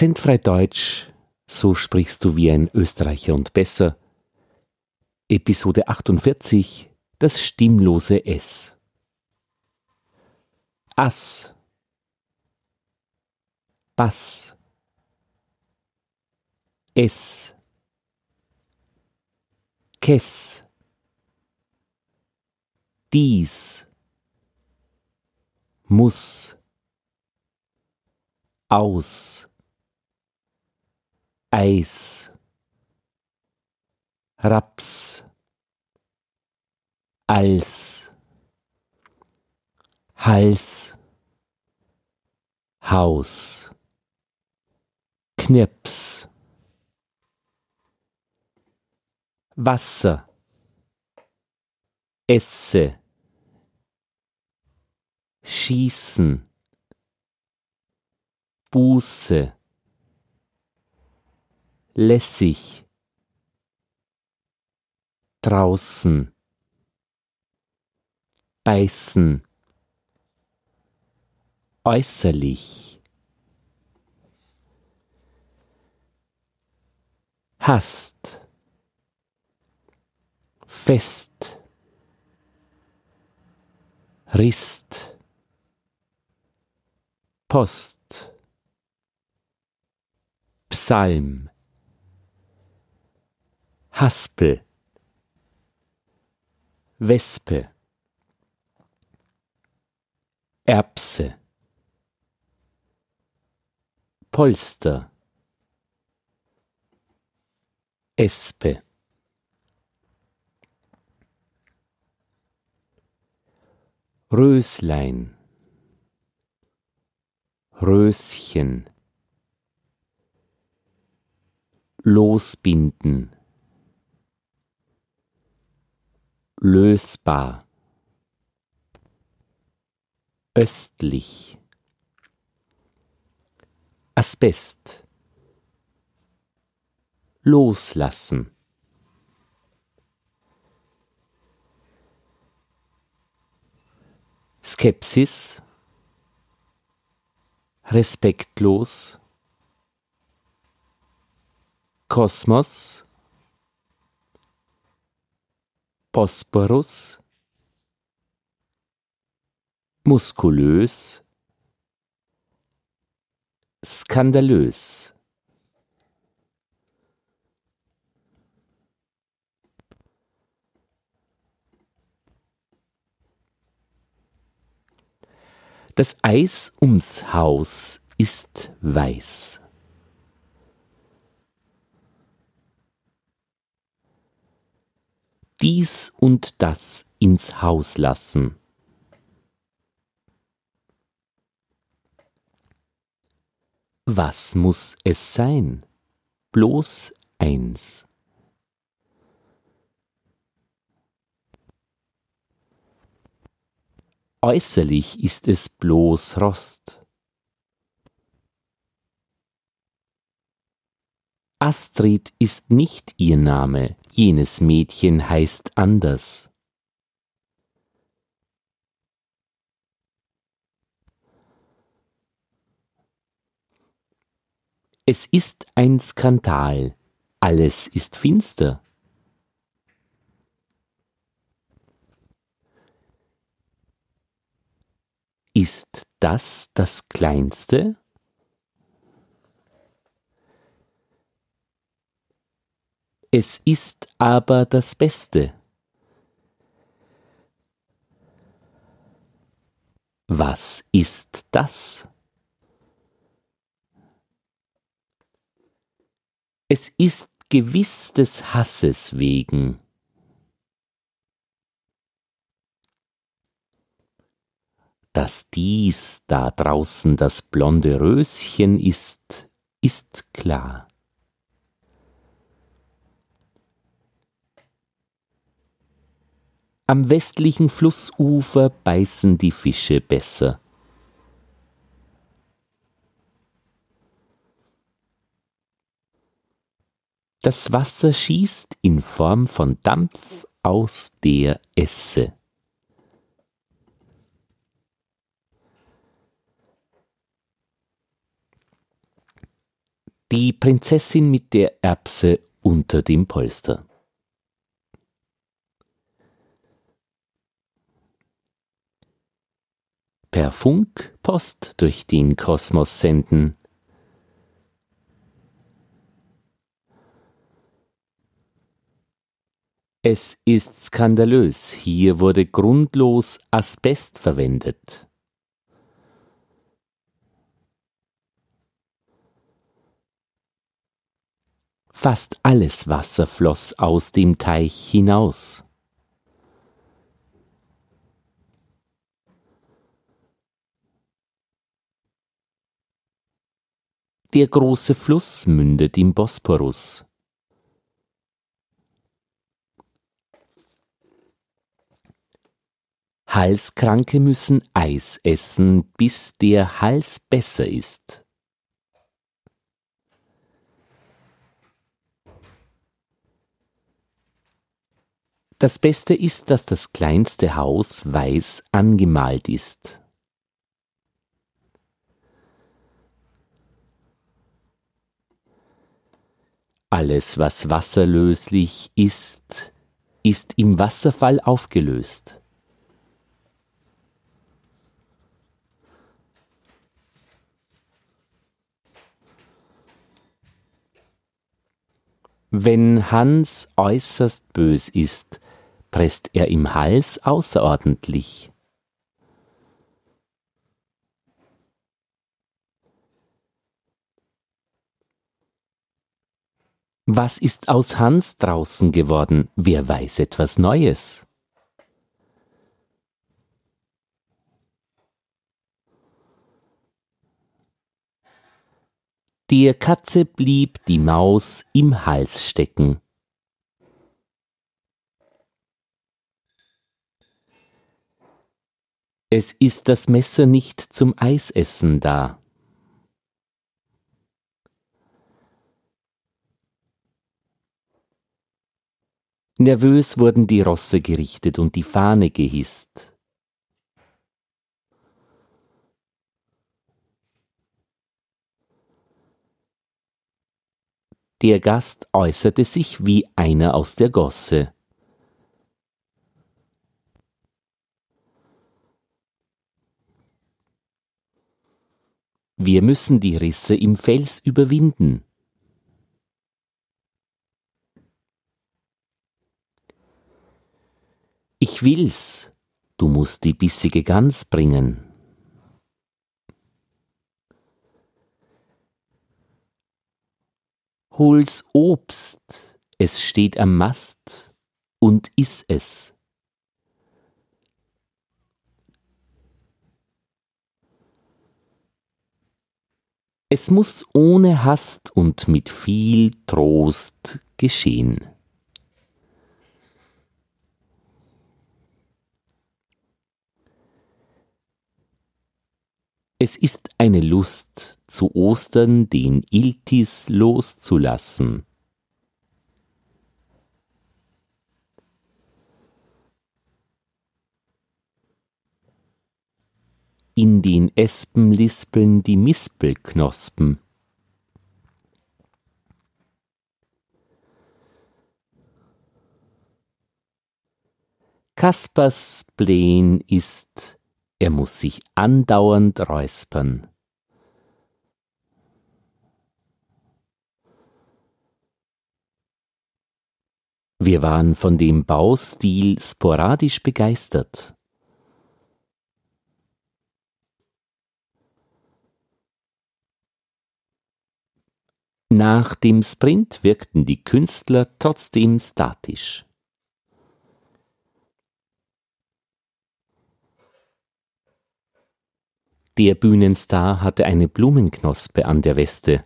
Akzentfrei Deutsch, so sprichst du wie ein Österreicher und besser. Episode 48, das stimmlose S. Ass. Bass. S. Kess. Dies. Muss. Aus. Eis. Raps. Als. Hals. Haus. Knips. Wasser. Esse. Schießen. Buße. Lässig. Draußen. Beißen. Äußerlich. Hast. Fest. Rist. Post. Psalm. Haspel. Wespe. Erbse. Polster. Espe. Röslein. Röschen. Losbinden. Lösbar. Östlich. Asbest. Loslassen. Skepsis. Respektlos. Kosmos. Bosporus. Muskulös. Skandalös. Das Eis ums Haus ist weiß. Dies und das ins Haus lassen. Was muss es sein? Bloß eins. Äußerlich ist es bloß Rost. Astrid ist nicht ihr Name, jenes Mädchen heißt anders. Es ist ein Skandal, alles ist finster. Ist das das Kleinste? Es ist aber das Beste. Was ist das? Es ist gewiss des Hasses wegen. Dass dies da draußen das blonde Röschen ist, ist klar. Am westlichen Flussufer beißen die Fische besser. Das Wasser schießt in Form von Dampf aus der Esse. Die Prinzessin mit der Erbse unter dem Polster. Per Funk Post durch den Kosmos senden. Es ist skandalös, hier wurde grundlos Asbest verwendet. Fast alles Wasser floss aus dem Teich hinaus. Der große Fluss mündet im Bosporus. Halskranke müssen Eis essen, bis der Hals besser ist. Das Beste ist, dass das kleinste Haus weiß angemalt ist. Alles, was wasserlöslich ist, ist im Wasserfall aufgelöst. Wenn Hans äußerst bös ist, presst er im Hals außerordentlich. Was ist aus Hans draußen geworden? Wer weiß etwas Neues? Der Katze blieb die Maus im Hals stecken. Es ist das Messer nicht zum Eisessen da. Nervös wurden die Rosse gerichtet und die Fahne gehisst. Der Gast äußerte sich wie einer aus der Gosse. Wir müssen die Risse im Fels überwinden. Ich will's, du musst die bissige Gans bringen. Hol's Obst, es steht am Mast, und iss es. Es muss ohne Hast und mit viel Trost geschehen. Es ist eine Lust, zu Ostern den Iltis loszulassen. in den Espen lispeln die Mispelknospen. Kaspers Spleen ist, er muss sich andauernd räuspern. Wir waren von dem Baustil sporadisch begeistert. Nach dem Sprint wirkten die Künstler trotzdem statisch. Der Bühnenstar hatte eine Blumenknospe an der Weste.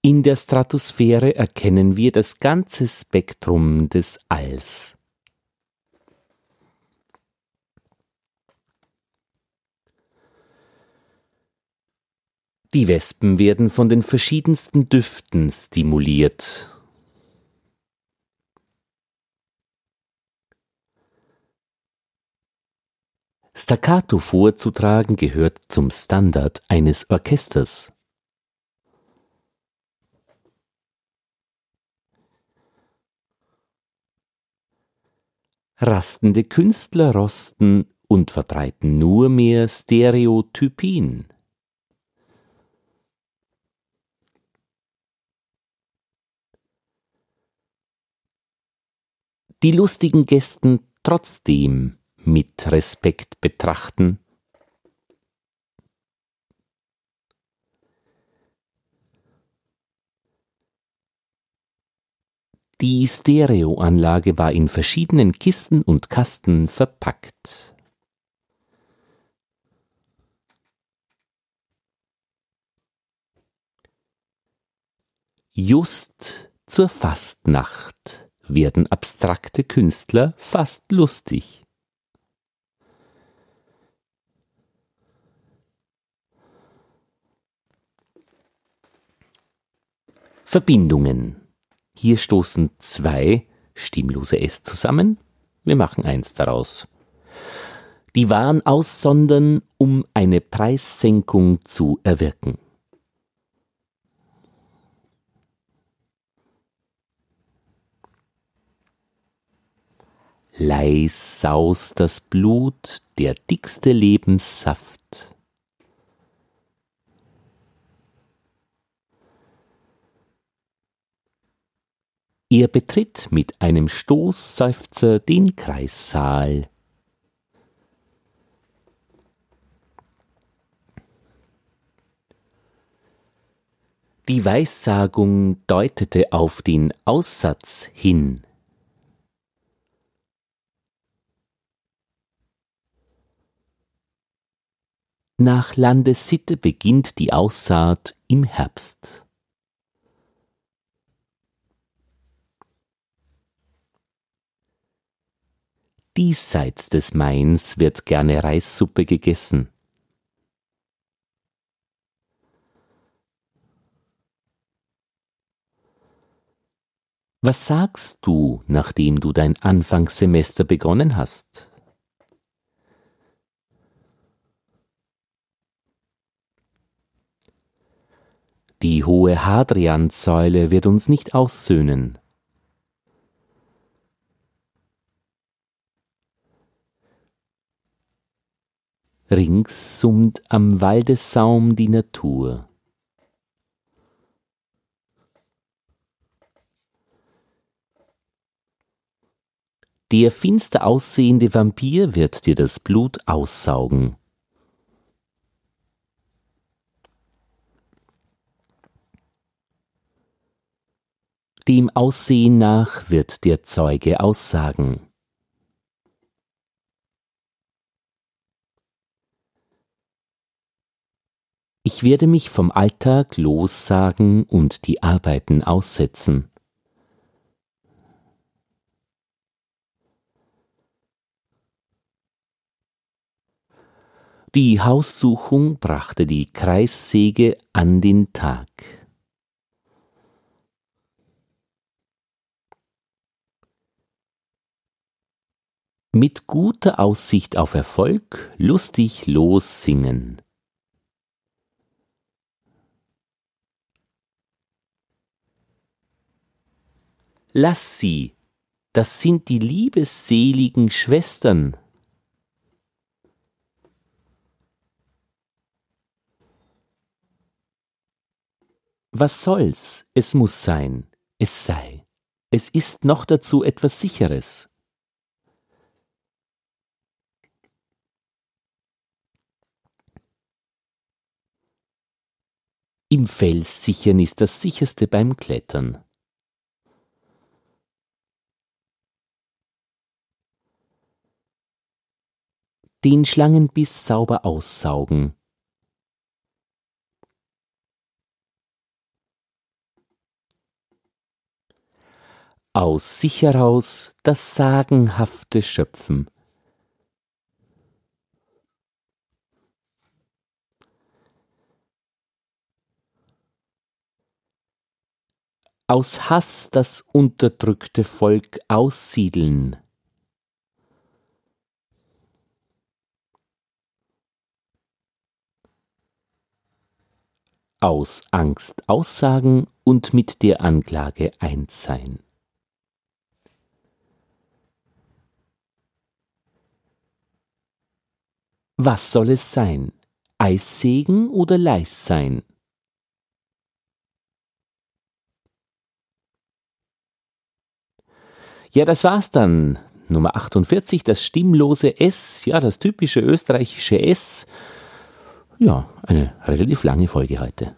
In der Stratosphäre erkennen wir das ganze Spektrum des Alls. Die Wespen werden von den verschiedensten Düften stimuliert. Staccato vorzutragen gehört zum Standard eines Orchesters. Rastende Künstler rosten und verbreiten nur mehr Stereotypien. Die lustigen Gästen trotzdem mit Respekt betrachten. Die Stereoanlage war in verschiedenen Kisten und Kasten verpackt. Just zur Fastnacht werden abstrakte Künstler fast lustig. Verbindungen. Hier stoßen zwei stimmlose S zusammen. Wir machen eins daraus. Die Waren aussondern, um eine Preissenkung zu erwirken. Leis saust das Blut, der dickste Lebenssaft. Er betritt mit einem Stoßseufzer den Kreissaal. Die Weissagung deutete auf den Aussatz hin. Nach Landessitte beginnt die Aussaat im Herbst. Diesseits des Mains wird gerne Reissuppe gegessen. Was sagst du, nachdem du dein Anfangssemester begonnen hast? Die hohe Hadriansäule wird uns nicht aussöhnen. Rings summt am Waldessaum die Natur. Der finster aussehende Vampir wird dir das Blut aussaugen. Dem Aussehen nach wird der Zeuge aussagen. Ich werde mich vom Alltag lossagen und die Arbeiten aussetzen. Die Haussuchung brachte die Kreissäge an den Tag. Mit guter Aussicht auf Erfolg lustig lossingen. Lass sie, das sind die liebesseligen Schwestern. Was soll's, es muss sein, es sei, es ist noch dazu etwas Sicheres. Im Fels sichern ist das sicherste beim Klettern. Den Schlangenbiss sauber aussaugen. Aus sich heraus das Sagenhafte schöpfen. Aus Hass das unterdrückte Volk aussiedeln. Aus Angst aussagen und mit der Anklage eins sein. Was soll es sein? Eissägen oder leis sein? Ja, das war's dann. Nummer 48, das stimmlose S, ja, das typische österreichische S. Ja, eine relativ lange Folge heute.